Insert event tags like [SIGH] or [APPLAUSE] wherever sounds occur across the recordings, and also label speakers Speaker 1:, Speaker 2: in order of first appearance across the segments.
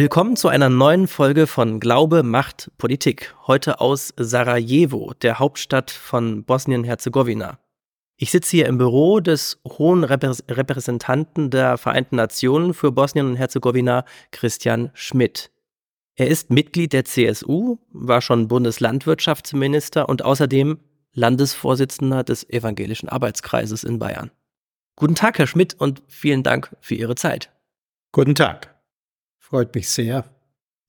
Speaker 1: Willkommen zu einer neuen Folge von Glaube macht Politik. Heute aus Sarajevo, der Hauptstadt von Bosnien-Herzegowina. Ich sitze hier im Büro des hohen Repräsentanten der Vereinten Nationen für Bosnien und Herzegowina, Christian Schmidt. Er ist Mitglied der CSU, war schon Bundeslandwirtschaftsminister und außerdem Landesvorsitzender des Evangelischen Arbeitskreises in Bayern. Guten Tag, Herr Schmidt, und vielen Dank für Ihre Zeit.
Speaker 2: Guten Tag. Freut mich sehr,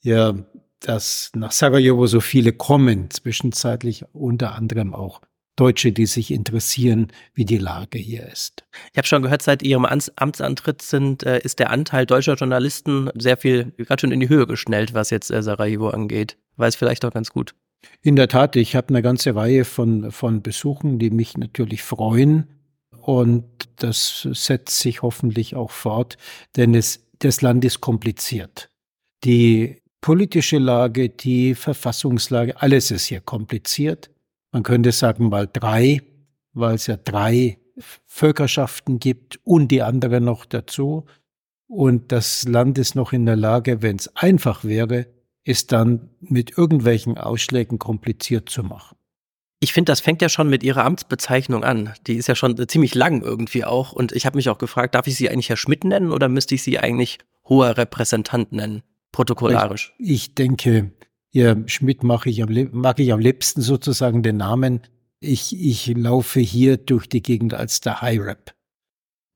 Speaker 2: ja, dass nach Sarajevo so viele kommen, zwischenzeitlich unter anderem auch Deutsche, die sich interessieren, wie die Lage hier ist.
Speaker 1: Ich habe schon gehört, seit Ihrem Amtsantritt sind, äh, ist der Anteil deutscher Journalisten sehr viel, gerade schon in die Höhe geschnellt, was jetzt äh, Sarajevo angeht. Weiß vielleicht auch ganz gut.
Speaker 2: In der Tat, ich habe eine ganze Reihe von, von Besuchen, die mich natürlich freuen. Und das setzt sich hoffentlich auch fort, denn es das Land ist kompliziert. Die politische Lage, die Verfassungslage, alles ist hier kompliziert. Man könnte sagen mal drei, weil es ja drei Völkerschaften gibt und die andere noch dazu. Und das Land ist noch in der Lage, wenn es einfach wäre, es dann mit irgendwelchen Ausschlägen kompliziert zu machen.
Speaker 1: Ich finde, das fängt ja schon mit Ihrer Amtsbezeichnung an. Die ist ja schon ziemlich lang irgendwie auch. Und ich habe mich auch gefragt, darf ich Sie eigentlich Herr Schmidt nennen oder müsste ich Sie eigentlich hoher Repräsentant nennen, protokollarisch?
Speaker 2: Ich, ich denke, ja, Schmidt mag ich, am, mag ich am liebsten sozusagen den Namen. Ich, ich laufe hier durch die Gegend als der High Rep.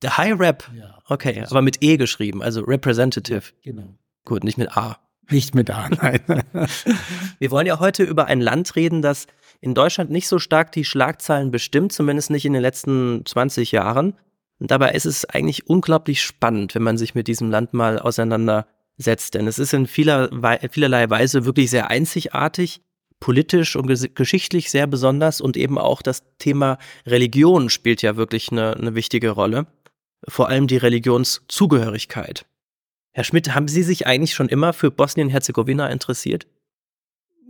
Speaker 1: Der High Rep? Ja. Okay, aber mit E geschrieben, also Representative.
Speaker 2: Genau.
Speaker 1: Gut, nicht mit A.
Speaker 2: Nicht mit A, nein. [LAUGHS]
Speaker 1: Wir wollen ja heute über ein Land reden, das in Deutschland nicht so stark die Schlagzeilen bestimmt, zumindest nicht in den letzten 20 Jahren. Und dabei ist es eigentlich unglaublich spannend, wenn man sich mit diesem Land mal auseinandersetzt. Denn es ist in vieler, vielerlei Weise wirklich sehr einzigartig, politisch und geschichtlich sehr besonders und eben auch das Thema Religion spielt ja wirklich eine, eine wichtige Rolle. Vor allem die Religionszugehörigkeit. Herr Schmidt, haben Sie sich eigentlich schon immer für Bosnien-Herzegowina interessiert?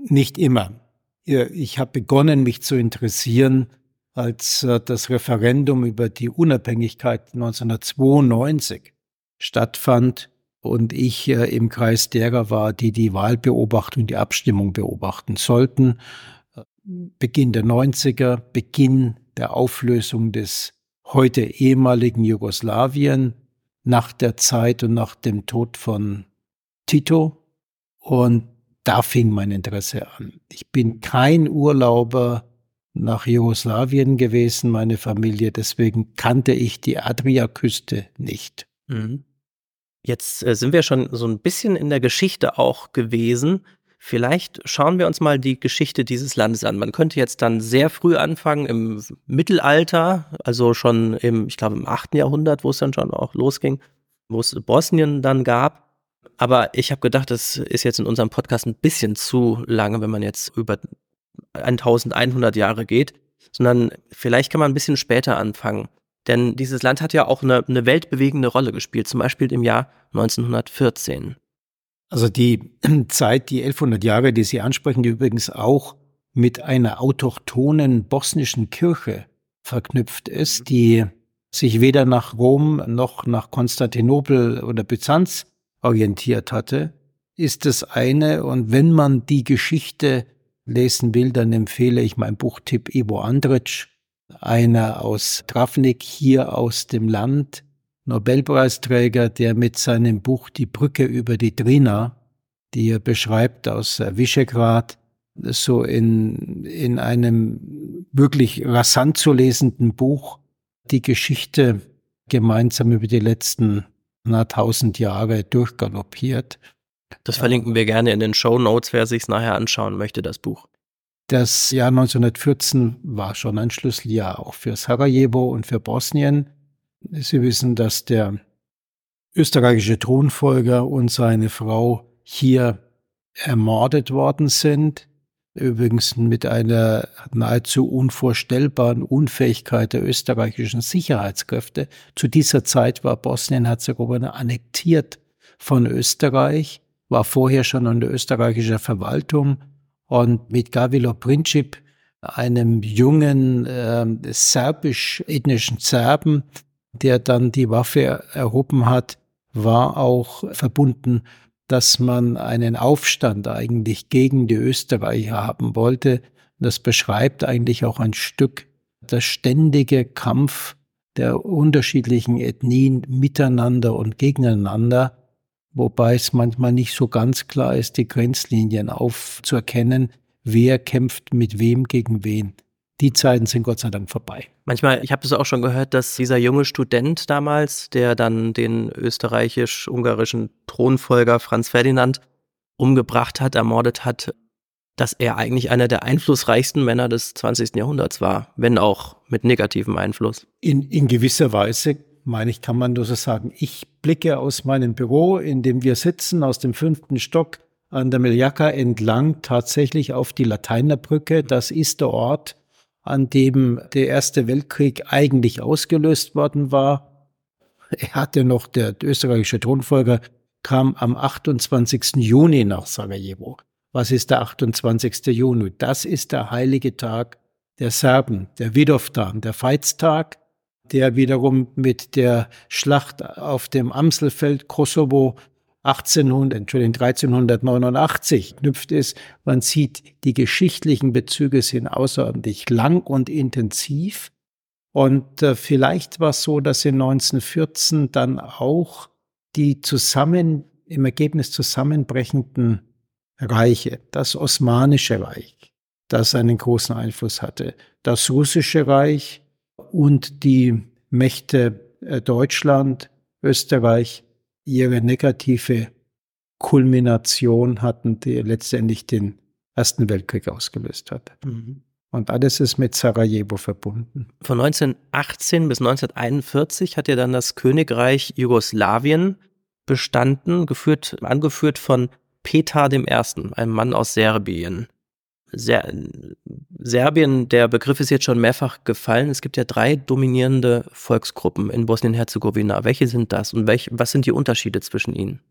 Speaker 2: Nicht immer. Ich habe begonnen, mich zu interessieren, als äh, das Referendum über die Unabhängigkeit 1992 stattfand und ich äh, im Kreis derer war, die die Wahlbeobachtung, die Abstimmung beobachten sollten. Beginn der 90er, Beginn der Auflösung des heute ehemaligen Jugoslawien, nach der Zeit und nach dem Tod von Tito. Und da fing mein Interesse an. Ich bin kein Urlauber nach Jugoslawien gewesen, meine Familie, deswegen kannte ich die Adriaküste nicht. Mhm.
Speaker 1: Jetzt äh, sind wir schon so ein bisschen in der Geschichte auch gewesen. Vielleicht schauen wir uns mal die Geschichte dieses Landes an. Man könnte jetzt dann sehr früh anfangen im Mittelalter, also schon im, ich glaube, im 8. Jahrhundert, wo es dann schon auch losging, wo es Bosnien dann gab. Aber ich habe gedacht, das ist jetzt in unserem Podcast ein bisschen zu lange, wenn man jetzt über 1100 Jahre geht, sondern vielleicht kann man ein bisschen später anfangen. Denn dieses Land hat ja auch eine, eine weltbewegende Rolle gespielt, zum Beispiel im Jahr 1914.
Speaker 2: Also die [CLEARS THROAT] Zeit, die 1100 Jahre, die Sie ansprechen, die übrigens auch mit einer autochthonen bosnischen Kirche verknüpft ist, mhm. die sich weder nach Rom noch nach Konstantinopel oder Byzanz orientiert hatte, ist das eine. Und wenn man die Geschichte lesen will, dann empfehle ich mein Buchtipp Ivo Andrić, einer aus Travnik, hier aus dem Land, Nobelpreisträger, der mit seinem Buch Die Brücke über die Drina, die er beschreibt aus Visegrad, so in, in einem wirklich rasant zu lesenden Buch die Geschichte gemeinsam über die letzten na, tausend Jahre durchgaloppiert.
Speaker 1: Das verlinken wir gerne in den Show Notes, wer sich es nachher anschauen möchte, das Buch.
Speaker 2: Das Jahr 1914 war schon ein Schlüsseljahr auch für Sarajevo und für Bosnien. Sie wissen, dass der österreichische Thronfolger und seine Frau hier ermordet worden sind. Übrigens mit einer nahezu unvorstellbaren Unfähigkeit der österreichischen Sicherheitskräfte. Zu dieser Zeit war Bosnien-Herzegowina annektiert von Österreich, war vorher schon unter österreichischer Verwaltung und mit Gavilo Princip, einem jungen äh, serbisch-ethnischen Serben, der dann die Waffe erhoben hat, war auch verbunden dass man einen Aufstand eigentlich gegen die Österreicher haben wollte. Das beschreibt eigentlich auch ein Stück das ständige Kampf der unterschiedlichen Ethnien miteinander und gegeneinander, wobei es manchmal nicht so ganz klar ist, die Grenzlinien aufzuerkennen, wer kämpft mit wem gegen wen. Die Zeiten sind Gott sei Dank vorbei.
Speaker 1: Manchmal, ich habe das auch schon gehört, dass dieser junge Student damals, der dann den österreichisch-ungarischen Thronfolger Franz Ferdinand umgebracht hat, ermordet hat, dass er eigentlich einer der einflussreichsten Männer des 20. Jahrhunderts war, wenn auch mit negativem Einfluss.
Speaker 2: In, in gewisser Weise, meine ich, kann man nur so sagen. Ich blicke aus meinem Büro, in dem wir sitzen, aus dem fünften Stock an der Miljaka entlang tatsächlich auf die Lateinerbrücke. Das ist der Ort, an dem der Erste Weltkrieg eigentlich ausgelöst worden war. Er hatte noch, der österreichische Thronfolger kam am 28. Juni nach Sarajevo. Was ist der 28. Juni? Das ist der heilige Tag der Serben, der Vidovdan, der Veitstag, der wiederum mit der Schlacht auf dem Amselfeld Kosovo 1800, Entschuldigung, 1389 knüpft ist. Man sieht, die geschichtlichen Bezüge sind außerordentlich lang und intensiv. Und äh, vielleicht war es so, dass in 1914 dann auch die zusammen, im Ergebnis zusammenbrechenden Reiche, das Osmanische Reich, das einen großen Einfluss hatte, das Russische Reich und die Mächte äh, Deutschland, Österreich ihre negative Kulmination hatten, die letztendlich den Ersten Weltkrieg ausgelöst hat. Mhm. Und alles ist mit Sarajevo verbunden.
Speaker 1: Von 1918 bis 1941 hat ja dann das Königreich Jugoslawien bestanden, geführt, angeführt von Petar I., einem Mann aus Serbien. Ser Serbien, der Begriff ist jetzt schon mehrfach gefallen. Es gibt ja drei dominierende Volksgruppen in Bosnien-Herzegowina. Welche sind das und welch, was sind die Unterschiede zwischen ihnen?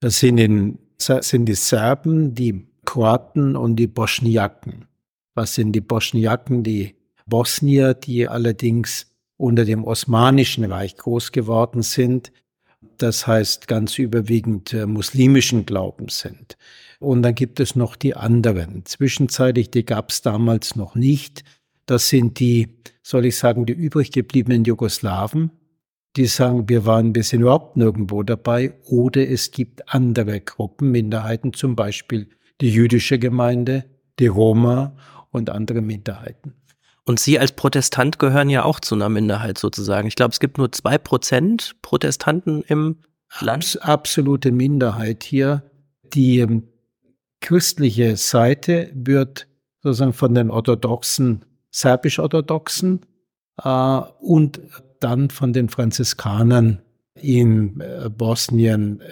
Speaker 2: Das sind, in, sind die Serben, die Kroaten und die Bosniaken. Was sind die Bosniaken? Die Bosnier, die allerdings unter dem Osmanischen Reich groß geworden sind, das heißt ganz überwiegend äh, muslimischen Glaubens sind. Und dann gibt es noch die anderen. Zwischenzeitlich, die gab es damals noch nicht. Das sind die, soll ich sagen, die übrig gebliebenen Jugoslawen, die sagen, wir waren bis überhaupt nirgendwo dabei. Oder es gibt andere Gruppen, Minderheiten, zum Beispiel die jüdische Gemeinde, die Roma und andere Minderheiten.
Speaker 1: Und Sie als Protestant gehören ja auch zu einer Minderheit sozusagen. Ich glaube, es gibt nur zwei Prozent Protestanten im Land.
Speaker 2: Absolute Minderheit hier. Die ähm, christliche Seite wird sozusagen von den orthodoxen, serbisch-orthodoxen äh, und dann von den Franziskanern in äh, Bosnien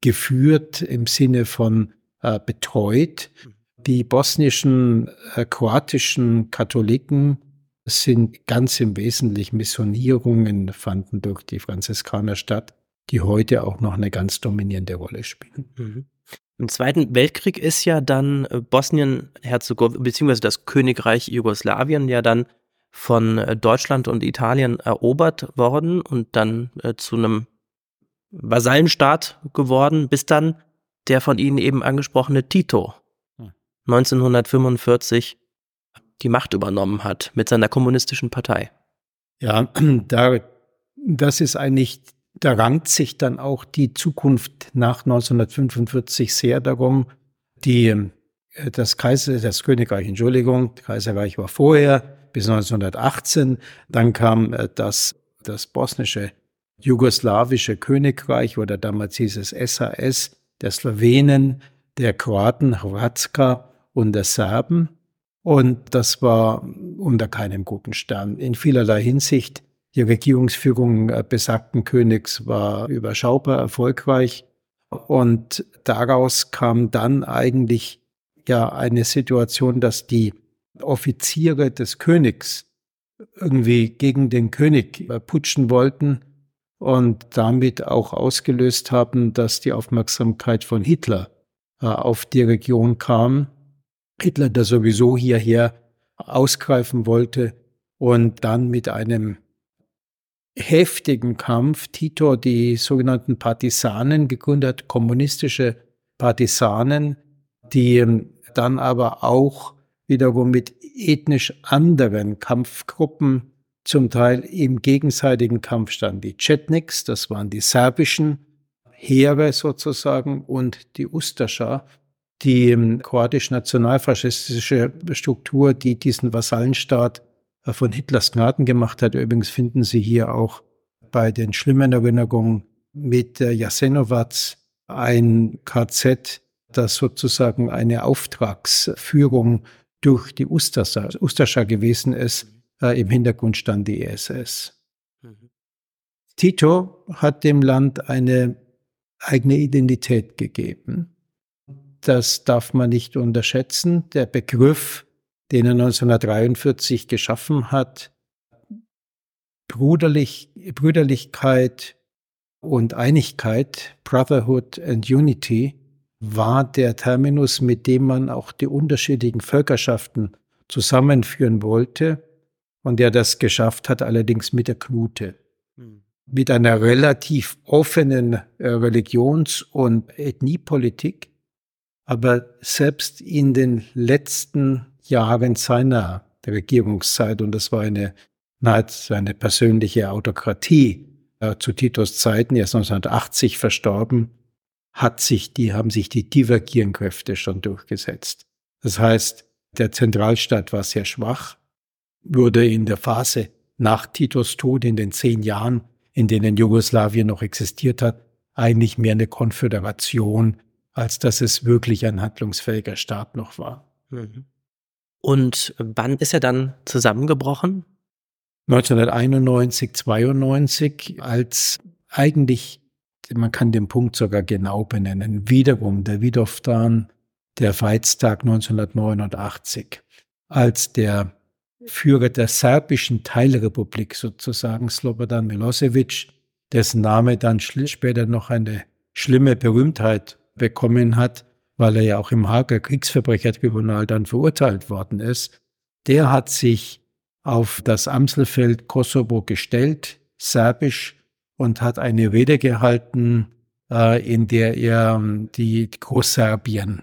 Speaker 2: geführt im Sinne von äh, betreut. Die bosnischen, äh, kroatischen Katholiken sind ganz im Wesentlichen Missionierungen, fanden durch die Franziskaner statt, die heute auch noch eine ganz dominierende Rolle spielen. Mhm.
Speaker 1: Im Zweiten Weltkrieg ist ja dann äh, Bosnien-Herzegowina, beziehungsweise das Königreich Jugoslawien ja dann von äh, Deutschland und Italien erobert worden und dann äh, zu einem Vasallenstaat geworden, bis dann der von Ihnen eben angesprochene Tito 1945 hm. die Macht übernommen hat mit seiner kommunistischen Partei.
Speaker 2: Ja, [CLEARS THROAT] da, das ist eigentlich da rankt sich dann auch die Zukunft nach 1945 sehr darum, die, äh, das Kaiser, das Königreich, Entschuldigung, Kaiserreich war vorher bis 1918, dann kam äh, das, das bosnische jugoslawische Königreich oder damals hieß es SAS, der Slowenen, der Kroaten, Hrvatska und der Serben. Und das war unter keinem guten Stern. In vielerlei Hinsicht die Regierungsführung äh, besagten Königs war überschaubar erfolgreich und daraus kam dann eigentlich ja eine Situation, dass die Offiziere des Königs irgendwie gegen den König äh, putschen wollten und damit auch ausgelöst haben, dass die Aufmerksamkeit von Hitler äh, auf die Region kam. Hitler, der sowieso hierher ausgreifen wollte und dann mit einem heftigen Kampf Tito die sogenannten Partisanen gegründet, kommunistische Partisanen, die ähm, dann aber auch wiederum mit ethnisch anderen Kampfgruppen zum Teil im gegenseitigen Kampf standen. Die Chetniks, das waren die serbischen Heere sozusagen, und die Ustascha, die ähm, kroatisch-nationalfaschistische Struktur, die diesen Vasallenstaat von Hitlers Gnaden gemacht hat. Übrigens finden Sie hier auch bei den schlimmen Erinnerungen mit Jasenovac ein KZ, das sozusagen eine Auftragsführung durch die Ustascha, Ustascha gewesen ist. Äh, Im Hintergrund stand die ESS. Mhm. Tito hat dem Land eine eigene Identität gegeben. Das darf man nicht unterschätzen. Der Begriff, den er 1943 geschaffen hat, Bruderlich, Brüderlichkeit und Einigkeit, Brotherhood and Unity, war der Terminus, mit dem man auch die unterschiedlichen Völkerschaften zusammenführen wollte und der das geschafft hat, allerdings mit der Knute. Hm. Mit einer relativ offenen äh, Religions- und Ethniepolitik, aber selbst in den letzten Jahren seiner Regierungszeit, und das war eine, nahezu eine persönliche Autokratie, äh, zu Titos Zeiten, er ist 1980 verstorben, hat sich die, haben sich die divergierenden Kräfte schon durchgesetzt. Das heißt, der Zentralstaat war sehr schwach, wurde in der Phase nach Titos Tod in den zehn Jahren, in denen Jugoslawien noch existiert hat, eigentlich mehr eine Konföderation, als dass es wirklich ein handlungsfähiger Staat noch war. Mhm.
Speaker 1: Und wann ist er dann zusammengebrochen?
Speaker 2: 1991, 92, als eigentlich man kann den Punkt sogar genau benennen. Wiederum der Widowdan, der Veitstag 1989, als der Führer der serbischen Teilrepublik sozusagen, Slobodan Milosevic, dessen Name dann später noch eine schlimme Berühmtheit bekommen hat, weil er ja auch im Hager Kriegsverbrechertribunal dann verurteilt worden ist, der hat sich auf das Amselfeld Kosovo gestellt, serbisch und hat eine Rede gehalten, äh, in der er ähm, die Großserbien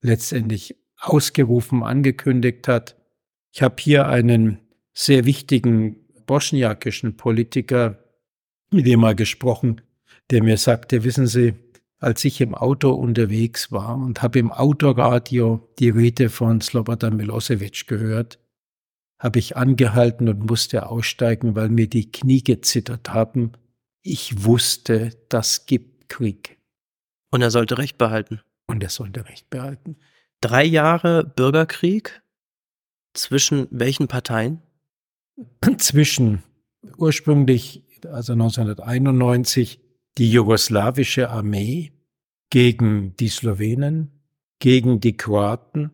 Speaker 2: letztendlich ausgerufen, angekündigt hat. Ich habe hier einen sehr wichtigen bosniakischen Politiker, mit dem mal gesprochen, der mir sagte, wissen Sie, als ich im Auto unterwegs war und habe im Autoradio die Rede von Slobodan Milosevic gehört, habe ich angehalten und musste aussteigen, weil mir die Knie gezittert haben, ich wusste, das gibt Krieg.
Speaker 1: Und er sollte Recht behalten.
Speaker 2: Und er sollte Recht behalten.
Speaker 1: Drei Jahre Bürgerkrieg zwischen welchen Parteien?
Speaker 2: Zwischen ursprünglich, also 1991, die jugoslawische Armee gegen die Slowenen, gegen die Kroaten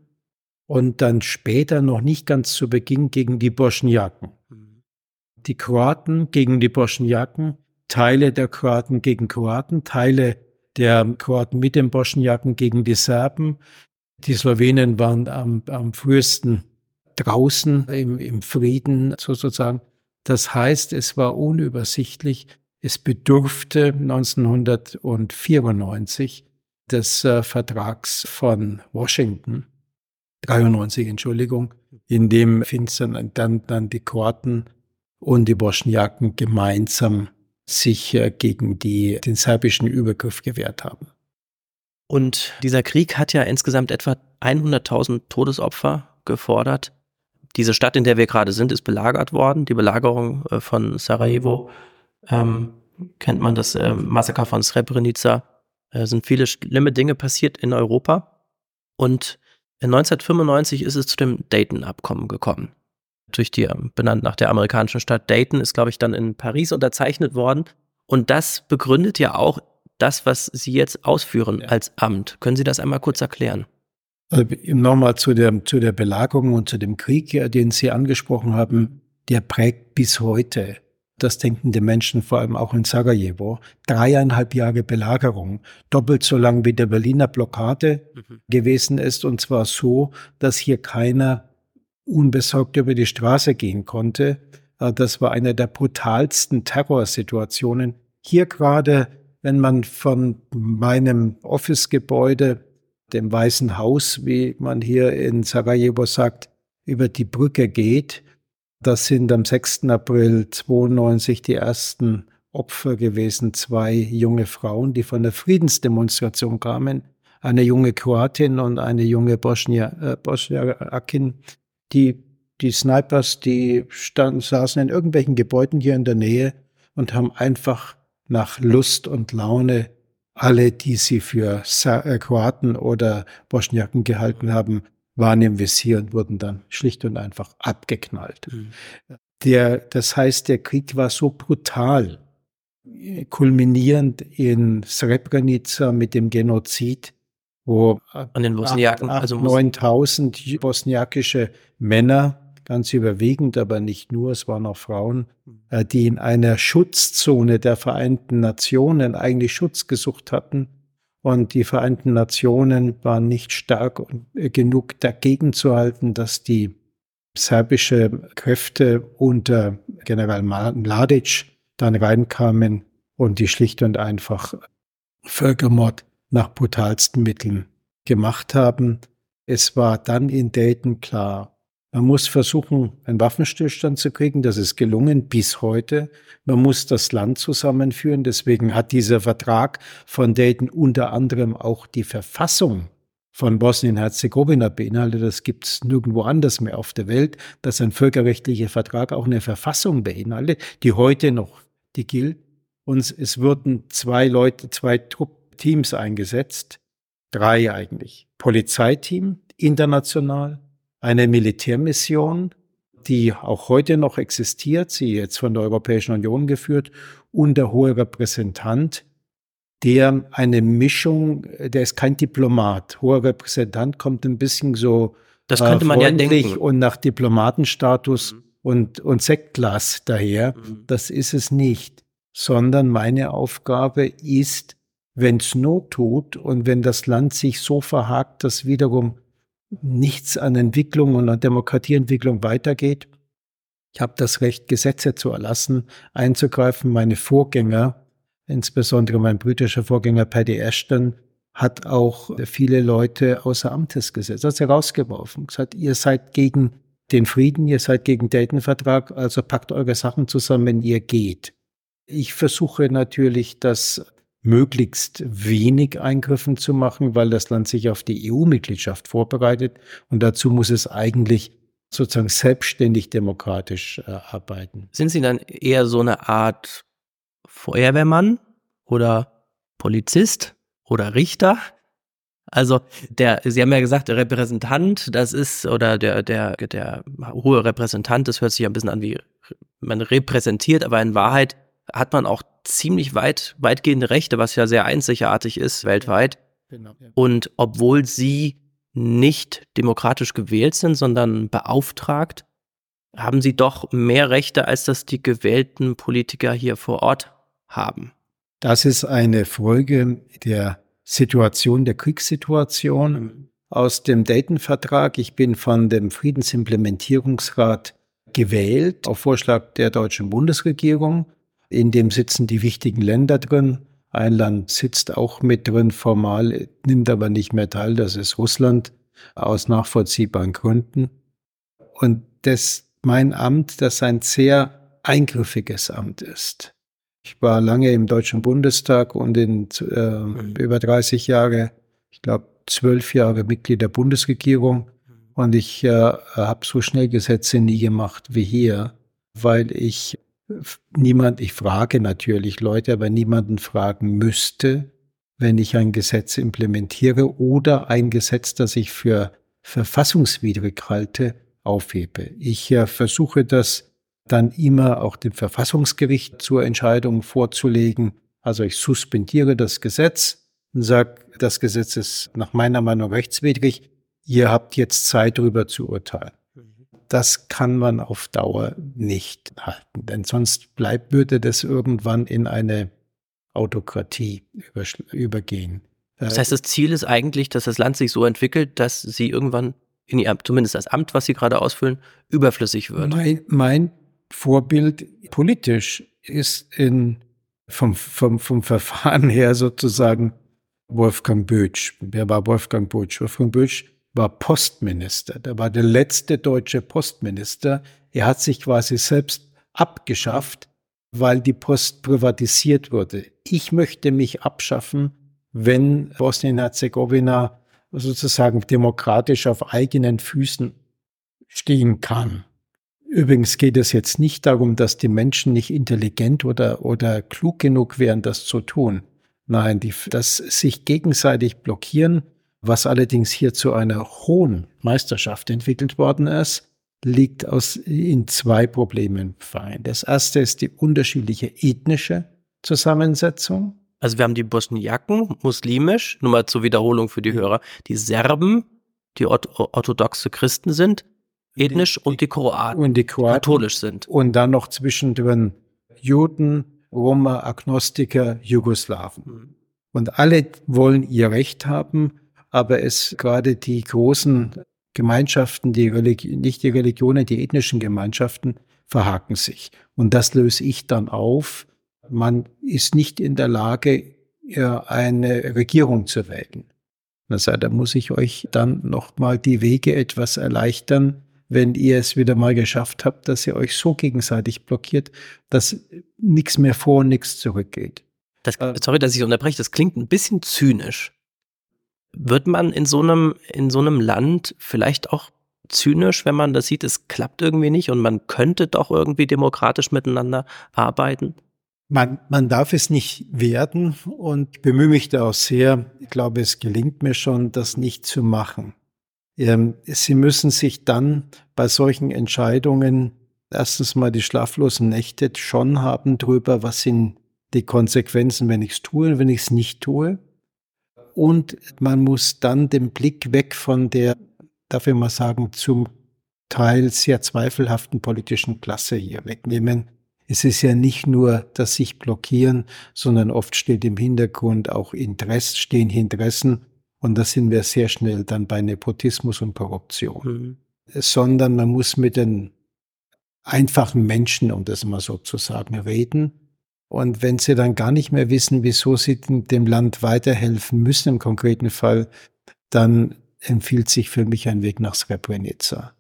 Speaker 2: und dann später noch nicht ganz zu Beginn gegen die Bosniaken. Mhm. Die Kroaten gegen die Bosniaken Teile der Kroaten gegen Kroaten, Teile der Kroaten mit den Bosniaken gegen die Serben. Die Slowenen waren am, am frühesten draußen im, im Frieden sozusagen. Das heißt, es war unübersichtlich. Es bedurfte 1994 des äh, Vertrags von Washington, 93 Entschuldigung, in dem Finstern dann, dann die Kroaten und die Bosniaken gemeinsam sich gegen die, den serbischen Übergriff gewehrt haben.
Speaker 1: Und dieser Krieg hat ja insgesamt etwa 100.000 Todesopfer gefordert. Diese Stadt, in der wir gerade sind, ist belagert worden. Die Belagerung äh, von Sarajevo ähm, kennt man das äh, Massaker von Srebrenica. Äh, sind viele schlimme Dinge passiert in Europa. Und 1995 ist es zu dem Dayton-Abkommen gekommen durch die, ähm, benannt nach der amerikanischen Stadt Dayton, ist, glaube ich, dann in Paris unterzeichnet worden. Und das begründet ja auch das, was Sie jetzt ausführen als Amt. Können Sie das einmal kurz erklären?
Speaker 2: Also nochmal zu der, zu der Belagerung und zu dem Krieg, den Sie angesprochen haben, der prägt bis heute das Denken der Menschen, vor allem auch in Sarajevo. Dreieinhalb Jahre Belagerung, doppelt so lang wie der Berliner Blockade mhm. gewesen ist, und zwar so, dass hier keiner unbesorgt über die Straße gehen konnte. Äh, das war eine der brutalsten Terrorsituationen. Hier gerade, wenn man von meinem Office-Gebäude, dem Weißen Haus, wie man hier in Sarajevo sagt, über die Brücke geht, das sind am 6. April 92 die ersten Opfer gewesen, zwei junge Frauen, die von der Friedensdemonstration kamen, eine junge Kroatin und eine junge äh, Bosniakin, die die Snipers, die standen, saßen in irgendwelchen Gebäuden hier in der Nähe und haben einfach nach Lust und Laune alle, die sie für äh, Kroaten oder Bosniaken gehalten haben, waren im Visier und wurden dann schlicht und einfach abgeknallt. Mhm. Der, das heißt, der Krieg war so brutal, kulminierend in Srebrenica mit dem Genozid, wo
Speaker 1: an den Bosniaken,
Speaker 2: 8, 8, also 9000 bosniakische Männer, ganz überwiegend, aber nicht nur, es waren auch Frauen, äh, die in einer Schutzzone der Vereinten Nationen eigentlich Schutz gesucht hatten. Und die Vereinten Nationen waren nicht stark genug dagegen zu halten, dass die serbische Kräfte unter General Mladic dann reinkamen und die schlicht und einfach Völkermord nach brutalsten Mitteln gemacht haben. Es war dann in Dayton klar, man muss versuchen, einen Waffenstillstand zu kriegen. Das ist gelungen bis heute. Man muss das Land zusammenführen. Deswegen hat dieser Vertrag von Dayton unter anderem auch die Verfassung von Bosnien-Herzegowina beinhaltet. Das gibt es nirgendwo anders mehr auf der Welt, dass ein völkerrechtlicher Vertrag auch eine Verfassung beinhaltet, die heute noch die gilt. Und es wurden zwei Leute, zwei Teams eingesetzt, drei eigentlich. Polizeiteam international, eine Militärmission, die auch heute noch existiert, sie jetzt von der Europäischen Union geführt, und der hohe Repräsentant, der eine Mischung, der ist kein Diplomat. Hoher Repräsentant kommt ein bisschen so
Speaker 1: das könnte man ja denken.
Speaker 2: und nach Diplomatenstatus mhm. und, und Sektglas daher. Mhm. Das ist es nicht, sondern meine Aufgabe ist, wenn es Not tut und wenn das Land sich so verhakt, dass wiederum nichts an Entwicklung und an Demokratieentwicklung weitergeht. Ich habe das Recht, Gesetze zu erlassen, einzugreifen. Meine Vorgänger, insbesondere mein britischer Vorgänger Paddy Ashton, hat auch viele Leute außer Amtes gesetzt, hat sie rausgeworfen, gesagt, ihr seid gegen den Frieden, ihr seid gegen den Dayton-Vertrag, also packt eure Sachen zusammen, wenn ihr geht. Ich versuche natürlich, das möglichst wenig Eingriffen zu machen, weil das Land sich auf die EU-Mitgliedschaft vorbereitet. Und dazu muss es eigentlich sozusagen selbstständig demokratisch äh, arbeiten.
Speaker 1: Sind Sie dann eher so eine Art Feuerwehrmann oder Polizist oder Richter? Also der, Sie haben ja gesagt, der Repräsentant, das ist, oder der, der, der hohe Repräsentant, das hört sich ja ein bisschen an wie, man repräsentiert, aber in Wahrheit hat man auch ziemlich weit, weitgehende Rechte, was ja sehr einzigartig ist weltweit. Genau, ja. Und obwohl sie nicht demokratisch gewählt sind, sondern beauftragt, haben sie doch mehr Rechte, als das die gewählten Politiker hier vor Ort haben.
Speaker 2: Das ist eine Folge der Situation, der Kriegssituation mhm. aus dem Dayton-Vertrag. Ich bin von dem Friedensimplementierungsrat gewählt auf Vorschlag der deutschen Bundesregierung in dem sitzen die wichtigen Länder drin. Ein Land sitzt auch mit drin, formal, nimmt aber nicht mehr teil. Das ist Russland aus nachvollziehbaren Gründen. Und das, mein Amt, das ein sehr eingriffiges Amt ist. Ich war lange im Deutschen Bundestag und in äh, mhm. über 30 Jahre, ich glaube zwölf Jahre Mitglied der Bundesregierung. Und ich äh, habe so schnell Gesetze nie gemacht wie hier, weil ich niemand, ich frage natürlich Leute, aber niemanden fragen müsste, wenn ich ein Gesetz implementiere oder ein Gesetz, das ich für verfassungswidrig halte, aufhebe. Ich äh, versuche das dann immer auch dem Verfassungsgericht zur Entscheidung vorzulegen. Also ich suspendiere das Gesetz und sage, das Gesetz ist nach meiner Meinung rechtswidrig. Ihr habt jetzt Zeit, darüber zu urteilen das kann man auf Dauer nicht halten, denn sonst bleibt, würde das irgendwann in eine Autokratie übergehen.
Speaker 1: Das heißt, das Ziel ist eigentlich, dass das Land sich so entwickelt, dass sie irgendwann in ihr, zumindest das Amt, was sie gerade ausfüllen, überflüssig wird.
Speaker 2: Mein, mein Vorbild politisch ist in, vom, vom, vom Verfahren her sozusagen Wolfgang Bötsch. Wer war Wolfgang Bötsch? Wolfgang Bötsch war Postminister. Der war der letzte deutsche Postminister. Er hat sich quasi selbst abgeschafft, weil die Post privatisiert wurde. Ich möchte mich abschaffen, wenn Bosnien-Herzegowina sozusagen demokratisch auf eigenen Füßen stehen kann. Übrigens geht es jetzt nicht darum, dass die Menschen nicht intelligent oder, oder klug genug wären, das zu tun. Nein, die, das sich gegenseitig blockieren, was allerdings hier zu einer hohen Meisterschaft entwickelt worden ist, liegt aus, in zwei Problemen vereint. Das erste ist die unterschiedliche ethnische Zusammensetzung.
Speaker 1: Also wir haben die Bosniaken, muslimisch, nur mal zur Wiederholung für die Hörer, die Serben, die orthodoxe Christen sind, ethnisch und die Kroaten,
Speaker 2: und die Kroaten
Speaker 1: katholisch sind.
Speaker 2: Und dann noch zwischendrin Juden, Roma, Agnostiker, Jugoslawen. Mhm. Und alle wollen ihr Recht haben, aber es gerade die großen Gemeinschaften, die Religi nicht die Religionen, die ethnischen Gemeinschaften verhaken sich. Und das löse ich dann auf. Man ist nicht in der Lage, eine Regierung zu wählen. Das heißt, da muss ich euch dann nochmal die Wege etwas erleichtern, wenn ihr es wieder mal geschafft habt, dass ihr euch so gegenseitig blockiert, dass nichts mehr vor und nichts zurückgeht.
Speaker 1: Das, äh, sorry, dass ich unterbreche, das klingt ein bisschen zynisch. Wird man in so einem, in so einem Land vielleicht auch zynisch, wenn man das sieht, es klappt irgendwie nicht und man könnte doch irgendwie demokratisch miteinander arbeiten?
Speaker 2: Man, man darf es nicht werden und bemühe mich da auch sehr. Ich glaube, es gelingt mir schon, das nicht zu machen. Ähm, Sie müssen sich dann bei solchen Entscheidungen erstens mal die schlaflosen Nächte schon haben drüber, was sind die Konsequenzen, wenn ich es tue und wenn ich es nicht tue. Und man muss dann den Blick weg von der, darf ich mal sagen, zum Teil sehr zweifelhaften politischen Klasse hier wegnehmen. Es ist ja nicht nur das sich blockieren, sondern oft steht im Hintergrund auch Interesse, stehen Interessen und da sind wir sehr schnell dann bei Nepotismus und Korruption. Mhm. Sondern man muss mit den einfachen Menschen, um das mal so zu sagen, reden. Und wenn sie dann gar nicht mehr wissen, wieso sie dem Land weiterhelfen müssen im konkreten Fall, dann empfiehlt sich für mich ein Weg nach Srebrenica.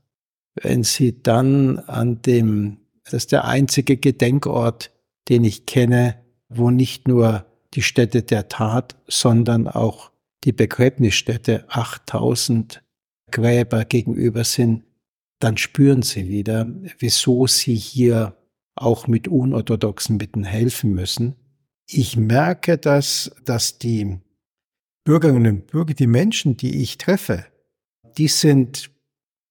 Speaker 2: Wenn sie dann an dem, das ist der einzige Gedenkort, den ich kenne, wo nicht nur die Stätte der Tat, sondern auch die Begräbnisstätte 8000 Gräber gegenüber sind, dann spüren sie wieder, wieso sie hier auch mit unorthodoxen Mitteln helfen müssen. Ich merke, dass, dass die Bürgerinnen und Bürger, die Menschen, die ich treffe, die sind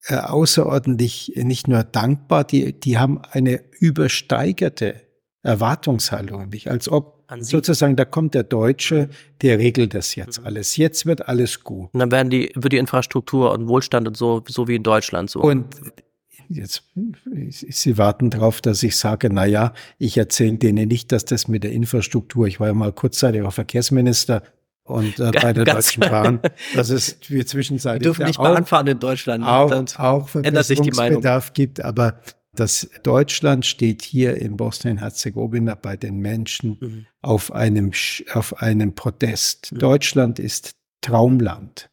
Speaker 2: äh, außerordentlich nicht nur dankbar, die, die haben eine übersteigerte Erwartungshaltung an mich, als ob sozusagen, da kommt der Deutsche, der regelt das jetzt mhm. alles. Jetzt wird alles gut.
Speaker 1: Und dann werden die, wird die Infrastruktur und Wohlstand und so, so wie in Deutschland so.
Speaker 2: Und jetzt, Sie warten darauf, dass ich sage, na ja, ich erzähle denen nicht, dass das mit der Infrastruktur, ich war ja mal kurzzeitig auch Verkehrsminister, und äh, bei der Deutschen Bahn, das ist wie zwischenzeitlich. [LAUGHS]
Speaker 1: Wir dürfen nicht Bahn fahren in Deutschland.
Speaker 2: Auch, auch ändert sich die Meinung. gibt, aber das Deutschland steht hier in Bosnien-Herzegowina bei den Menschen mhm. auf, einem, auf einem Podest. Mhm. Deutschland ist Traumland.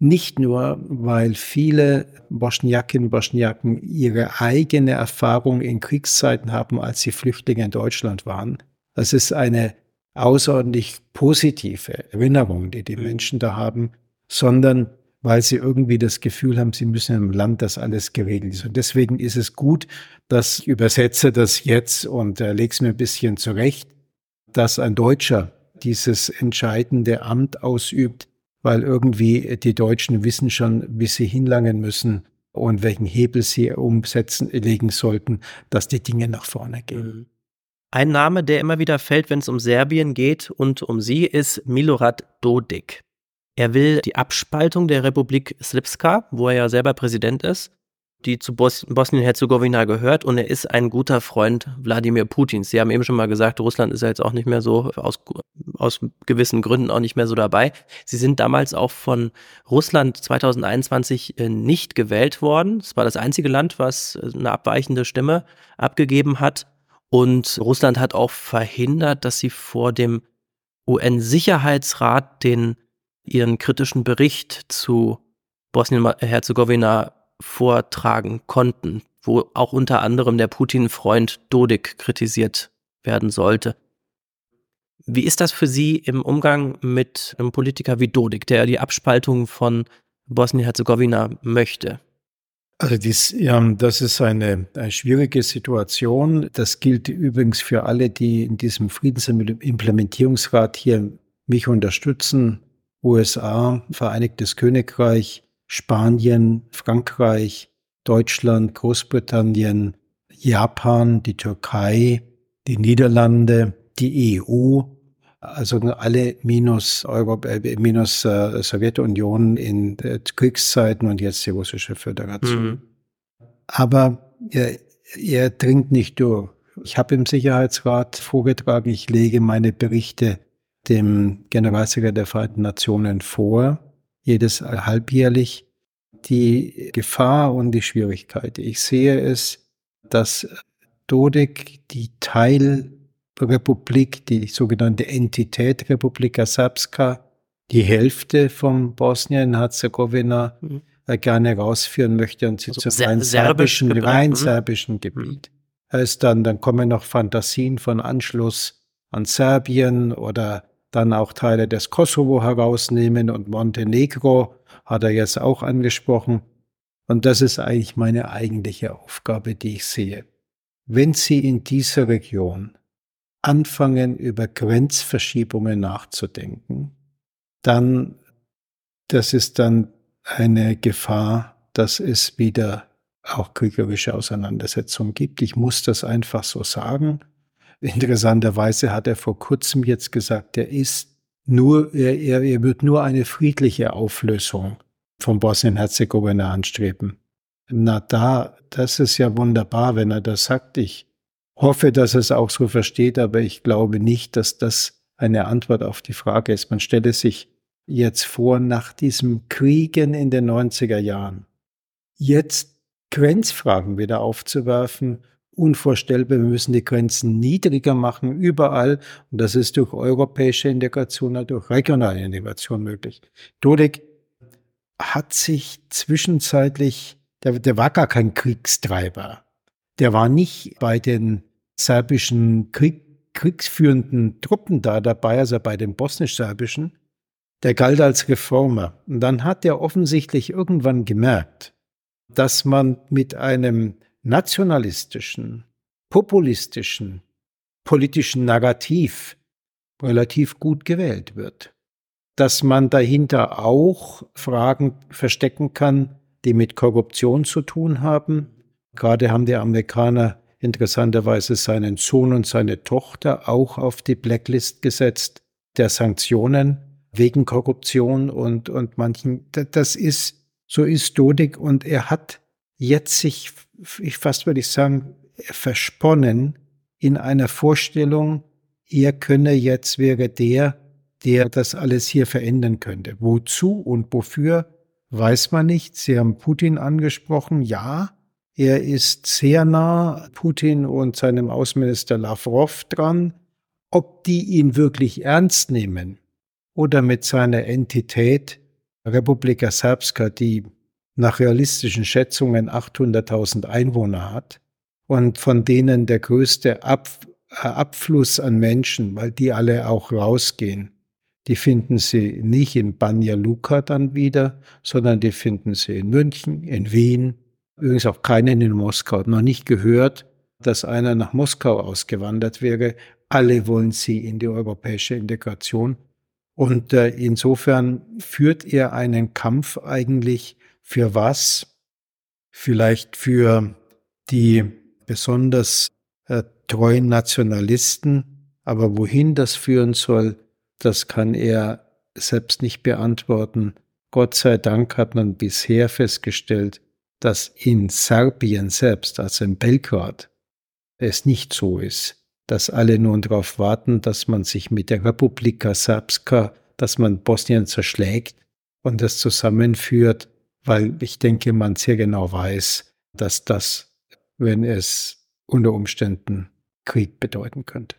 Speaker 2: Nicht nur, weil viele Bosniakinnen und Bosniaken ihre eigene Erfahrung in Kriegszeiten haben, als sie Flüchtlinge in Deutschland waren. Das ist eine außerordentlich positive Erinnerung, die die mhm. Menschen da haben, sondern weil sie irgendwie das Gefühl haben, sie müssen im Land das alles geregelt ist. Und deswegen ist es gut, dass ich übersetze das jetzt und äh, lege es mir ein bisschen zurecht, dass ein Deutscher dieses entscheidende Amt ausübt, weil irgendwie die Deutschen wissen schon, wie sie hinlangen müssen und welchen Hebel sie umsetzen, legen sollten, dass die Dinge nach vorne gehen. Mhm.
Speaker 1: Ein Name, der immer wieder fällt, wenn es um Serbien geht und um sie, ist Milorad Dodik. Er will die Abspaltung der Republik Srpska, wo er ja selber Präsident ist, die zu Bos Bosnien-Herzegowina gehört und er ist ein guter Freund Wladimir Putins. Sie haben eben schon mal gesagt, Russland ist ja jetzt auch nicht mehr so aus, aus gewissen Gründen auch nicht mehr so dabei. Sie sind damals auch von Russland 2021 äh, nicht gewählt worden. Es war das einzige Land, was äh, eine abweichende Stimme abgegeben hat. Und Russland hat auch verhindert, dass sie vor dem UN-Sicherheitsrat den ihren kritischen Bericht zu Bosnien-Herzegowina vortragen konnten, wo auch unter anderem der Putin-Freund Dodik kritisiert werden sollte. Wie ist das für Sie im Umgang mit einem Politiker wie Dodik, der die Abspaltung von Bosnien-Herzegowina möchte?
Speaker 2: Also dies, ja, das ist eine, eine schwierige Situation. Das gilt übrigens für alle, die in diesem Friedensimplementierungsrat hier mich unterstützen. USA, Vereinigtes Königreich, Spanien, Frankreich, Deutschland, Großbritannien, Japan, die Türkei, die Niederlande, die EU, also alle minus, Europa, äh, minus äh, Sowjetunion in äh, Kriegszeiten und jetzt die russische Föderation. Mhm. Aber er, er dringt nicht durch. Ich habe im Sicherheitsrat vorgetragen, ich lege meine Berichte dem Generalsekretär der Vereinten Nationen vor, jedes halbjährlich. Die Gefahr und die Schwierigkeit. Ich sehe es, dass Dodik die Teilrepublik, die sogenannte Entität Republika Srpska, die Hälfte von Bosnien-Herzegowina mhm. Äh, gerne rausführen möchte und sie also zum rein serbischen, rein mhm. serbischen Gebiet. Mhm. Heißt dann, dann kommen noch Fantasien von Anschluss an Serbien oder dann auch Teile des Kosovo herausnehmen und Montenegro hat er jetzt auch angesprochen. Und das ist eigentlich meine eigentliche Aufgabe, die ich sehe. Wenn Sie in dieser Region anfangen, über Grenzverschiebungen nachzudenken, dann, das ist dann eine Gefahr, dass es wieder auch kriegerische Auseinandersetzungen gibt. Ich muss das einfach so sagen. Interessanterweise hat er vor kurzem jetzt gesagt, er ist nur, er, er, wird nur eine friedliche Auflösung von Bosnien-Herzegowina anstreben. Na da, das ist ja wunderbar, wenn er das sagt. Ich hoffe, dass er es auch so versteht, aber ich glaube nicht, dass das eine Antwort auf die Frage ist. Man stelle sich jetzt vor, nach diesem Kriegen in den 90er Jahren, jetzt Grenzfragen wieder aufzuwerfen unvorstellbar. Wir müssen die Grenzen niedriger machen, überall. Und das ist durch europäische Integration, durch regionale Integration möglich. Dodik hat sich zwischenzeitlich, der, der war gar kein Kriegstreiber. Der war nicht bei den serbischen Krieg, kriegsführenden Truppen da dabei, also bei den bosnisch-serbischen. Der galt als Reformer. Und dann hat er offensichtlich irgendwann gemerkt, dass man mit einem nationalistischen, populistischen, politischen Narrativ relativ gut gewählt wird. Dass man dahinter auch Fragen verstecken kann, die mit Korruption zu tun haben. Gerade haben die Amerikaner interessanterweise seinen Sohn und seine Tochter auch auf die Blacklist gesetzt der Sanktionen wegen Korruption und, und manchen, das ist, so ist Dodik und er hat jetzt sich ich fast würde ich sagen, versponnen in einer Vorstellung, er könne jetzt, wäre der, der das alles hier verändern könnte. Wozu und wofür, weiß man nicht. Sie haben Putin angesprochen. Ja, er ist sehr nah Putin und seinem Außenminister Lavrov dran. Ob die ihn wirklich ernst nehmen oder mit seiner Entität Republika Srpska, die nach realistischen Schätzungen 800.000 Einwohner hat und von denen der größte Ab äh, Abfluss an Menschen, weil die alle auch rausgehen, die finden Sie nicht in Banja Luka dann wieder, sondern die finden Sie in München, in Wien, übrigens auch keinen in Moskau. Noch nicht gehört, dass einer nach Moskau ausgewandert wäre. Alle wollen sie in die europäische Integration. Und äh, insofern führt er einen Kampf eigentlich für was? Vielleicht für die besonders äh, treuen Nationalisten, aber wohin das führen soll, das kann er selbst nicht beantworten. Gott sei Dank hat man bisher festgestellt, dass in Serbien selbst, also in Belgrad, es nicht so ist. dass alle nun darauf warten, dass man sich mit der Republika Srpska, dass man Bosnien zerschlägt und das zusammenführt, weil ich denke, man sehr genau weiß, dass das, wenn es unter Umständen Krieg bedeuten könnte.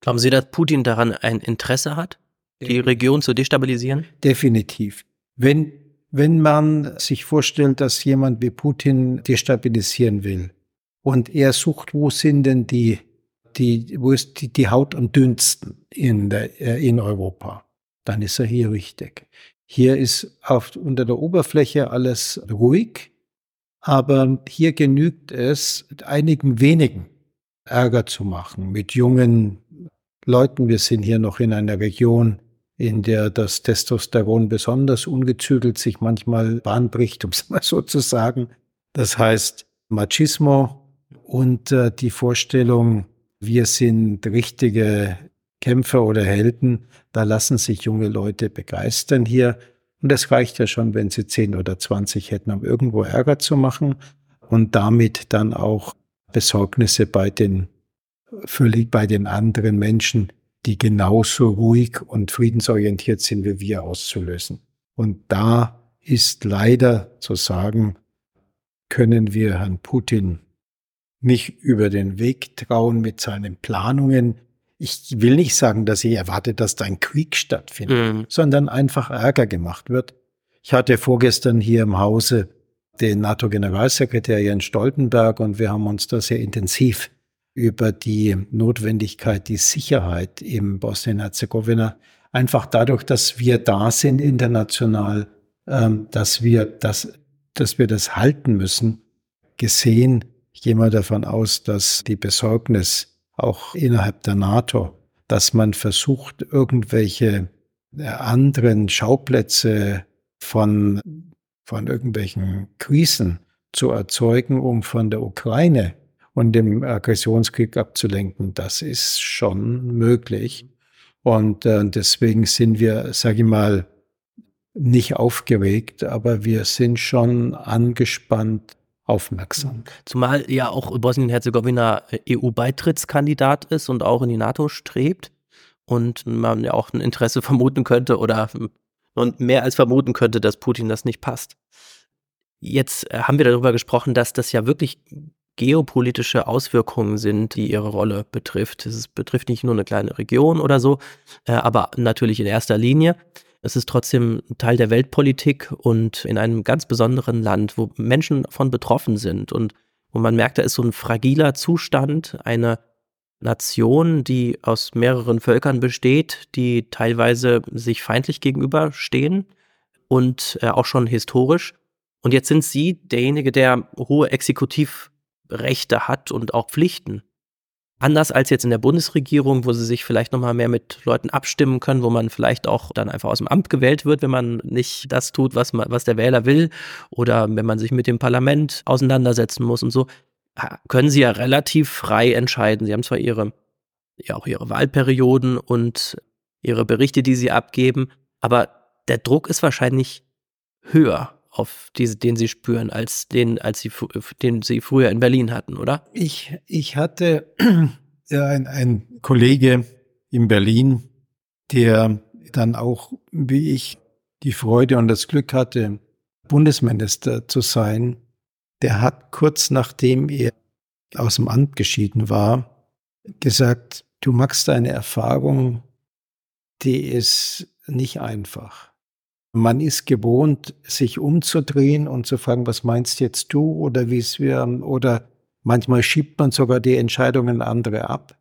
Speaker 1: Glauben Sie, dass Putin daran ein Interesse hat, die Region zu destabilisieren?
Speaker 2: Definitiv. Wenn, wenn man sich vorstellt, dass jemand wie Putin destabilisieren will und er sucht, wo sind denn die, die, wo ist die, die Haut am dünnsten in, der, äh, in Europa, dann ist er hier richtig. Hier ist auf, unter der Oberfläche alles ruhig, aber hier genügt es, einigen wenigen Ärger zu machen mit jungen Leuten. Wir sind hier noch in einer Region, in der das Testosteron besonders ungezügelt sich manchmal Bahn bricht, [LAUGHS] um es mal so zu sagen. Das heißt Machismo und äh, die Vorstellung, wir sind richtige Kämpfer oder Helden, da lassen sich junge Leute begeistern hier. Und das reicht ja schon, wenn sie 10 oder 20 hätten, um irgendwo Ärger zu machen und damit dann auch Besorgnisse bei den völlig bei den anderen Menschen, die genauso ruhig und friedensorientiert sind wie wir, auszulösen. Und da ist leider zu sagen, können wir Herrn Putin nicht über den Weg trauen mit seinen Planungen. Ich will nicht sagen, dass ich erwarte, dass da ein Krieg stattfindet, mhm. sondern einfach Ärger gemacht wird. Ich hatte vorgestern hier im Hause den NATO-Generalsekretär Jens Stoltenberg und wir haben uns da sehr intensiv über die Notwendigkeit, die Sicherheit im Bosnien-Herzegowina, einfach dadurch, dass wir da sind international, ähm, dass wir das, dass wir das halten müssen, gesehen. Ich gehe mal davon aus, dass die Besorgnis auch innerhalb der NATO, dass man versucht, irgendwelche äh, anderen Schauplätze von, von irgendwelchen Krisen zu erzeugen, um von der Ukraine und dem Aggressionskrieg abzulenken. Das ist schon möglich. Und äh, deswegen sind wir, sage ich mal, nicht aufgeregt, aber wir sind schon angespannt aufmerksam.
Speaker 1: Zumal ja auch Bosnien-Herzegowina EU-Beitrittskandidat ist und auch in die NATO strebt und man ja auch ein Interesse [LAUGHS] vermuten könnte oder und mehr als vermuten könnte, dass Putin das nicht passt. Jetzt äh, haben wir darüber gesprochen, dass das ja wirklich geopolitische Auswirkungen sind, die ihre Rolle betrifft. Es betrifft nicht nur eine kleine Region oder so, äh, aber natürlich in erster Linie. Es ist trotzdem Teil der Weltpolitik und in einem ganz besonderen Land, wo Menschen davon betroffen sind und wo man merkt, da ist so ein fragiler Zustand, eine Nation, die aus mehreren Völkern besteht, die teilweise sich feindlich gegenüberstehen und äh, auch schon historisch. Und jetzt sind Sie derjenige, der hohe Exekutiv Rechte hat und auch Pflichten. Anders als jetzt in der Bundesregierung, wo sie sich vielleicht nochmal mehr mit Leuten abstimmen können, wo man vielleicht auch dann einfach aus dem Amt gewählt wird, wenn man nicht das tut, was, man, was der Wähler will, oder wenn man sich mit dem Parlament auseinandersetzen muss und so, können sie ja relativ frei entscheiden. Sie haben zwar ihre, ja auch ihre Wahlperioden und ihre Berichte, die sie abgeben, aber der Druck ist wahrscheinlich höher auf diese, den Sie spüren, als den, als Sie, den Sie früher in Berlin hatten, oder?
Speaker 2: Ich, ich hatte [CLEARS THROAT] ein, ein Kollege in Berlin, der dann auch, wie ich, die Freude und das Glück hatte, Bundesminister zu sein, der hat kurz nachdem er aus dem Amt geschieden war, gesagt, du machst eine Erfahrung, die ist nicht einfach. Man ist gewohnt, sich umzudrehen und zu fragen, was meinst jetzt du oder wie es wir, oder manchmal schiebt man sogar die Entscheidungen andere ab.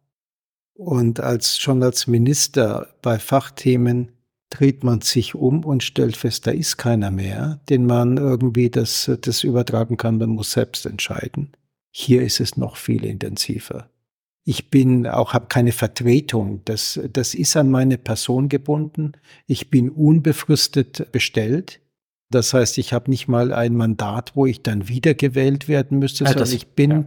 Speaker 2: Und als, schon als Minister bei Fachthemen dreht man sich um und stellt fest, da ist keiner mehr, den man irgendwie das, das übertragen kann, man muss selbst entscheiden. Hier ist es noch viel intensiver. Ich bin auch, habe keine Vertretung. Das, das ist an meine Person gebunden. Ich bin unbefristet bestellt. Das heißt, ich habe nicht mal ein Mandat, wo ich dann wiedergewählt werden müsste,
Speaker 1: ja, sondern ich bin. Ja.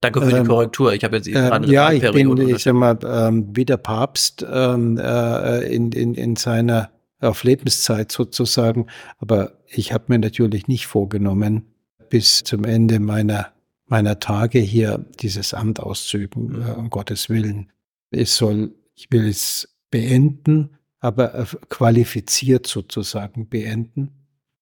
Speaker 1: Danke für ähm, die Korrektur. Ich habe jetzt
Speaker 2: gerade äh, Ja, ich bin, ich sag mal, ähm, wie der Papst ähm, äh, in, in, in seiner auf Lebenszeit sozusagen. Aber ich habe mir natürlich nicht vorgenommen, bis zum Ende meiner meiner Tage hier dieses Amt auszuüben, mhm. äh, um Gottes Willen. Es soll, ich will es beenden, aber äh, qualifiziert sozusagen beenden.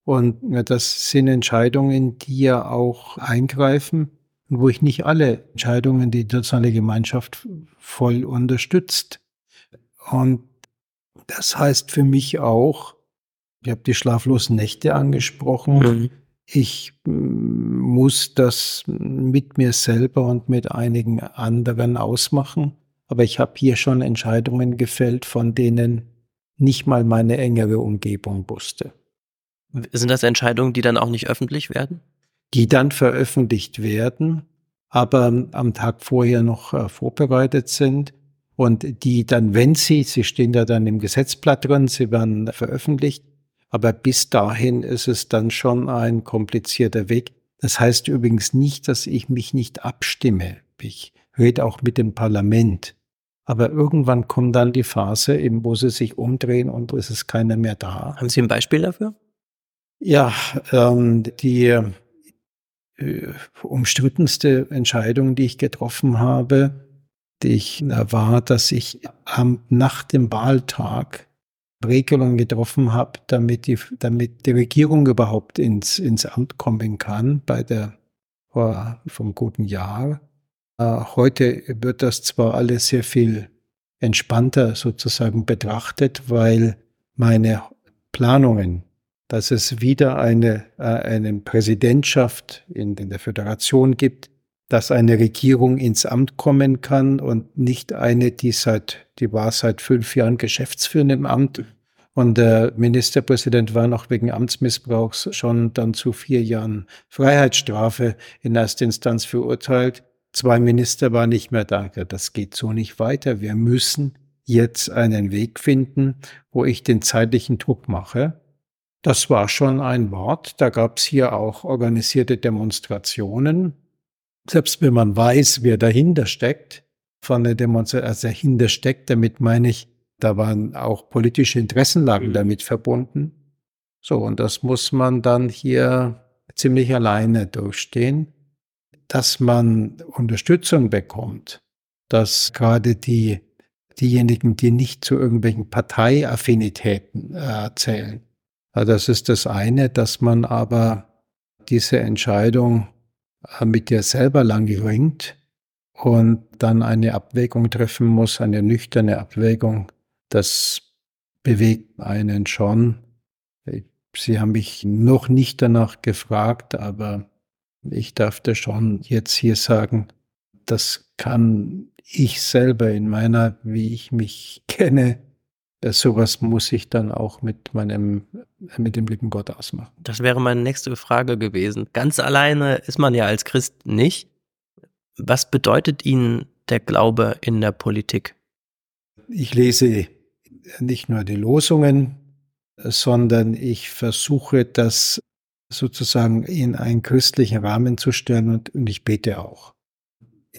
Speaker 2: Und das sind Entscheidungen, die ja auch eingreifen und wo ich nicht alle Entscheidungen die internationale Gemeinschaft voll unterstützt. Und das heißt für mich auch, ich habe die schlaflosen Nächte angesprochen. Mhm. Ich mm, muss das mit mir selber und mit einigen anderen ausmachen. Aber ich habe hier schon Entscheidungen gefällt, von denen nicht mal meine engere Umgebung wusste.
Speaker 1: Sind das Entscheidungen, die dann auch nicht öffentlich werden?
Speaker 2: Die dann veröffentlicht werden, aber am Tag vorher noch äh, vorbereitet sind und die dann, wenn sie, sie stehen da dann im Gesetzblatt drin, sie werden veröffentlicht, aber bis dahin ist es dann schon ein komplizierter Weg. Das heißt übrigens nicht, dass ich mich nicht abstimme. Ich rede auch mit dem Parlament. Aber irgendwann kommt dann die Phase, eben, wo sie sich umdrehen und es ist keiner mehr da.
Speaker 1: Haben Sie ein Beispiel dafür?
Speaker 2: Ja, ähm, die äh, umstrittenste Entscheidung, die ich getroffen habe, die ich, äh, war, dass ich am, nach dem Wahltag Regelungen getroffen habe, damit die, damit die Regierung überhaupt ins, ins Amt kommen kann bei der vor, vom guten Jahr. Äh, heute wird das zwar alles sehr viel entspannter sozusagen betrachtet, weil meine Planungen, dass es wieder eine, äh, eine Präsidentschaft in, in der Föderation gibt, dass eine Regierung ins Amt kommen kann und nicht eine, die seit, die war seit fünf Jahren Geschäftsführer im Amt. Und der Ministerpräsident war noch wegen Amtsmissbrauchs schon dann zu vier Jahren Freiheitsstrafe in erster Instanz verurteilt. Zwei Minister waren nicht mehr da. Das geht so nicht weiter. Wir müssen jetzt einen Weg finden, wo ich den zeitlichen Druck mache. Das war schon ein Wort. Da gab es hier auch organisierte Demonstrationen selbst wenn man weiß, wer dahinter steckt, von der Demonstration, also dahinter steckt, damit meine ich, da waren auch politische Interessenlagen mhm. damit verbunden. So, und das muss man dann hier ziemlich alleine durchstehen, dass man Unterstützung bekommt, dass gerade die, diejenigen, die nicht zu irgendwelchen Parteiaffinitäten äh, zählen, also das ist das eine, dass man aber diese Entscheidung mit dir selber lang ringt und dann eine Abwägung treffen muss, eine nüchterne Abwägung, das bewegt einen schon. Sie haben mich noch nicht danach gefragt, aber ich darf da schon jetzt hier sagen, das kann ich selber in meiner, wie ich mich kenne, sowas muss ich dann auch mit meinem, mit dem lieben Gott ausmachen.
Speaker 1: Das wäre meine nächste Frage gewesen. Ganz alleine ist man ja als Christ nicht. Was bedeutet Ihnen der Glaube in der Politik?
Speaker 2: Ich lese nicht nur die Losungen, sondern ich versuche das sozusagen in einen christlichen Rahmen zu stellen und, und ich bete auch.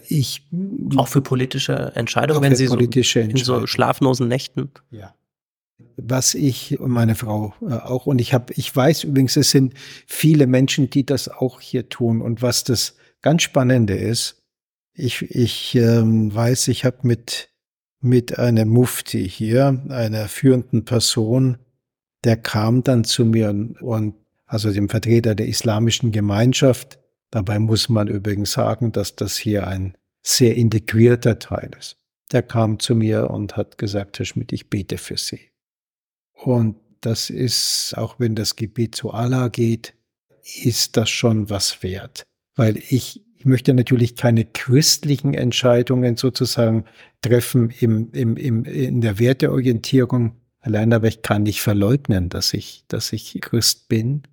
Speaker 1: Ich, auch für politische Entscheidungen, wenn Sie so in so schlaflosen Nächten.
Speaker 2: Ja. Was ich und meine Frau äh, auch und ich habe, ich weiß übrigens, es sind viele Menschen, die das auch hier tun und was das ganz Spannende ist, ich, ich ähm, weiß, ich habe mit mit einem Mufti hier, einer führenden Person, der kam dann zu mir und also dem Vertreter der islamischen Gemeinschaft Dabei muss man übrigens sagen, dass das hier ein sehr integrierter Teil ist. Der kam zu mir und hat gesagt, Herr Schmidt, ich bete für Sie. Und das ist, auch wenn das Gebet zu Allah geht, ist das schon was wert. Weil ich, ich möchte natürlich keine christlichen Entscheidungen sozusagen treffen im, im, im, in der Werteorientierung. Allein aber ich kann nicht verleugnen, dass ich, dass ich Christ bin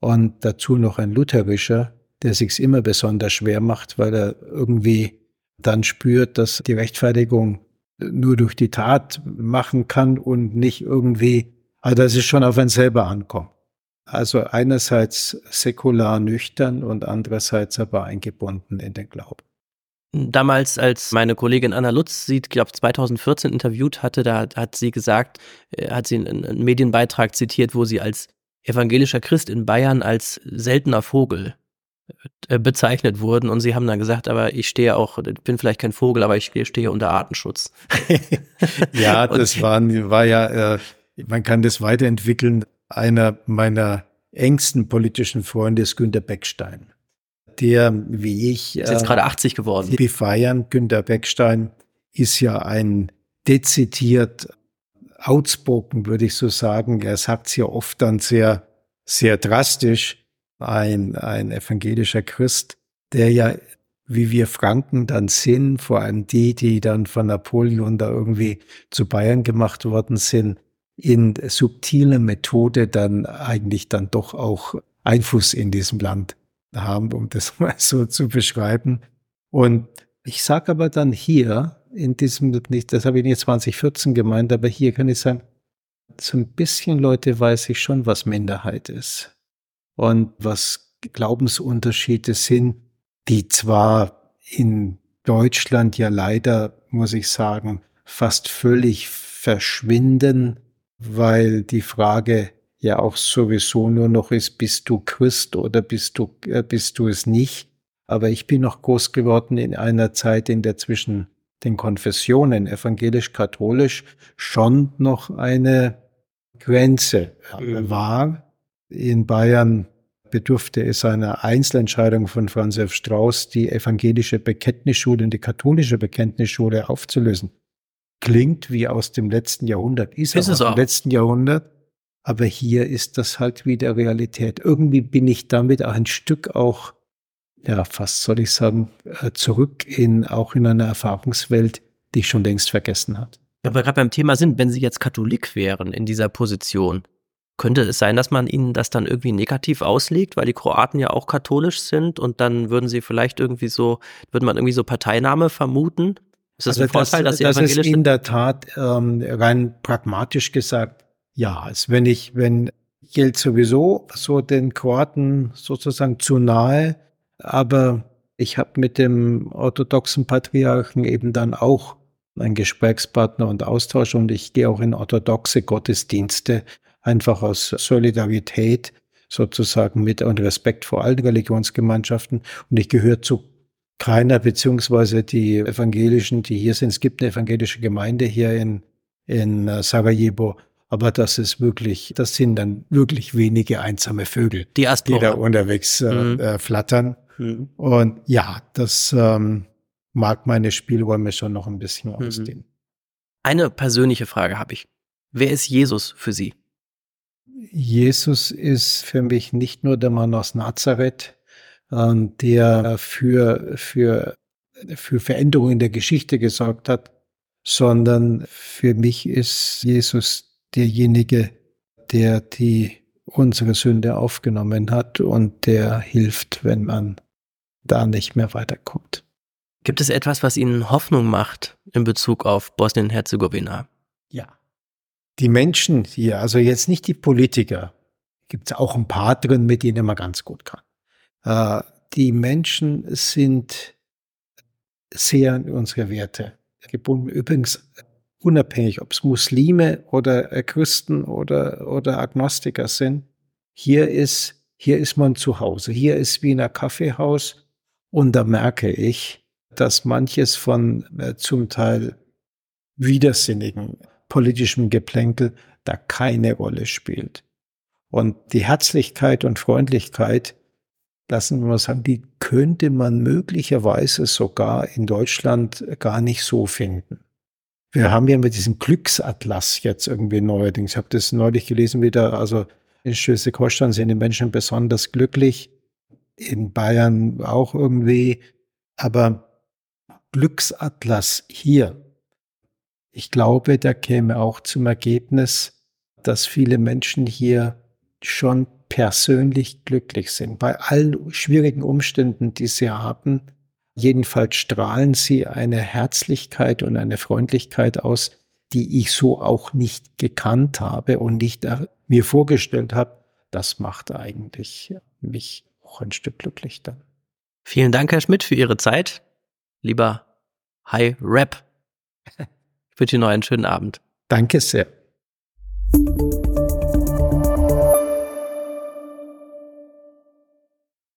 Speaker 2: und dazu noch ein lutherischer der sich's immer besonders schwer macht, weil er irgendwie dann spürt, dass die Rechtfertigung nur durch die Tat machen kann und nicht irgendwie, also dass es schon auf einen selber ankommt. Also einerseits säkular nüchtern und andererseits aber eingebunden in den Glauben.
Speaker 1: Damals, als meine Kollegin Anna Lutz sie, glaube 2014 interviewt hatte, da hat sie gesagt, äh, hat sie einen Medienbeitrag zitiert, wo sie als evangelischer Christ in Bayern als seltener Vogel äh, bezeichnet wurden und sie haben dann gesagt, aber ich stehe auch, ich bin vielleicht kein Vogel, aber ich stehe unter Artenschutz. [LAUGHS]
Speaker 2: ja, das waren, war ja, äh, man kann das weiterentwickeln. Einer meiner engsten politischen Freunde ist Günter Beckstein. Der, wie ich.
Speaker 1: Ist jetzt äh, gerade 80 geworden.
Speaker 2: Befeiern. Günter Beckstein ist ja ein dezidiert outspoken, würde ich so sagen. Er sagt es ja oft dann sehr, sehr drastisch. Ein, ein evangelischer Christ, der ja, wie wir Franken dann sind, vor allem die, die dann von Napoleon da irgendwie zu Bayern gemacht worden sind, in subtiler Methode dann eigentlich dann doch auch Einfluss in diesem Land haben, um das [LAUGHS] mal so zu beschreiben. Und ich sage aber dann hier, in diesem, das habe ich nicht 2014 gemeint, aber hier kann ich sagen, so ein bisschen Leute weiß ich schon, was Minderheit ist und was Glaubensunterschiede sind, die zwar in Deutschland ja leider, muss ich sagen, fast völlig verschwinden, weil die Frage ja auch sowieso nur noch ist, bist du Christ oder bist du, äh, bist du es nicht? Aber ich bin noch groß geworden in einer Zeit, in der zwischen den Konfessionen, evangelisch-katholisch, schon noch eine Grenze mhm. war. In Bayern bedurfte es einer Einzelentscheidung von Franz F. Strauß, die evangelische Bekenntnisschule und die katholische Bekenntnisschule aufzulösen. Klingt wie aus dem letzten Jahrhundert, ist, ist es aus dem letzten Jahrhundert, aber hier ist das halt wieder Realität. Irgendwie bin ich damit auch ein Stück auch ja, fast soll ich sagen, äh, zurück in auch in eine Erfahrungswelt, die ich schon längst vergessen hat.
Speaker 1: Aber gerade beim Thema sind, wenn Sie jetzt Katholik wären in dieser Position, könnte es sein, dass man Ihnen das dann irgendwie negativ auslegt, weil die Kroaten ja auch katholisch sind und dann würden Sie vielleicht irgendwie so, würde man irgendwie so Parteinahme vermuten?
Speaker 2: Ist das also ein Vorteil, das, dass Sie das evangelisch ist in der Tat ähm, rein pragmatisch gesagt, ja, als wenn ich, wenn gilt sowieso so den Kroaten sozusagen zu nahe, aber ich habe mit dem orthodoxen Patriarchen eben dann auch einen Gesprächspartner und Austausch und ich gehe auch in orthodoxe Gottesdienste, einfach aus Solidarität sozusagen mit und Respekt vor allen Religionsgemeinschaften. Und ich gehöre zu keiner, beziehungsweise die Evangelischen, die hier sind. Es gibt eine evangelische Gemeinde hier in, in äh, Sarajevo, aber das ist wirklich, das sind dann wirklich wenige einsame Vögel,
Speaker 1: die,
Speaker 2: die da unterwegs äh, mhm. äh, flattern. Mhm. Und ja, das ähm, mag meine Spielräume schon noch ein bisschen mhm. ausdehnen.
Speaker 1: Eine persönliche Frage habe ich. Wer ist Jesus für Sie?
Speaker 2: Jesus ist für mich nicht nur der Mann aus Nazareth, ähm, der für, für, für Veränderungen in der Geschichte gesorgt hat, sondern für mich ist Jesus derjenige, der die unsere Sünde aufgenommen hat und der hilft, wenn man da nicht mehr weiterkommt.
Speaker 1: Gibt es etwas, was Ihnen Hoffnung macht in Bezug auf Bosnien-Herzegowina?
Speaker 2: Die Menschen hier, also jetzt nicht die Politiker, gibt es auch ein paar drin, mit denen man ganz gut kann. Äh, die Menschen sind sehr an unsere Werte gebunden. Übrigens unabhängig, ob es Muslime oder äh, Christen oder, oder Agnostiker sind. Hier ist, hier ist man zu Hause. Hier ist Wiener Kaffeehaus. Und da merke ich, dass manches von äh, zum Teil widersinnigen politischem Geplänkel da keine Rolle spielt. Und die Herzlichkeit und Freundlichkeit, lassen wir mal sagen, die könnte man möglicherweise sogar in Deutschland gar nicht so finden. Wir haben ja mit diesem Glücksatlas jetzt irgendwie neuerdings. Ich habe das neulich gelesen wieder. Also in Schleswig-Holstein sind die Menschen besonders glücklich. In Bayern auch irgendwie. Aber Glücksatlas hier. Ich glaube, der käme auch zum Ergebnis, dass viele Menschen hier schon persönlich glücklich sind. Bei allen schwierigen Umständen, die sie haben, Jedenfalls strahlen sie eine Herzlichkeit und eine Freundlichkeit aus, die ich so auch nicht gekannt habe und nicht mir vorgestellt habe. Das macht eigentlich mich auch ein Stück glücklich dann.
Speaker 1: Vielen Dank, Herr Schmidt, für Ihre Zeit. Lieber Hi Rap. [LAUGHS] Ich wünsche Ihnen noch einen schönen Abend.
Speaker 2: Danke sehr.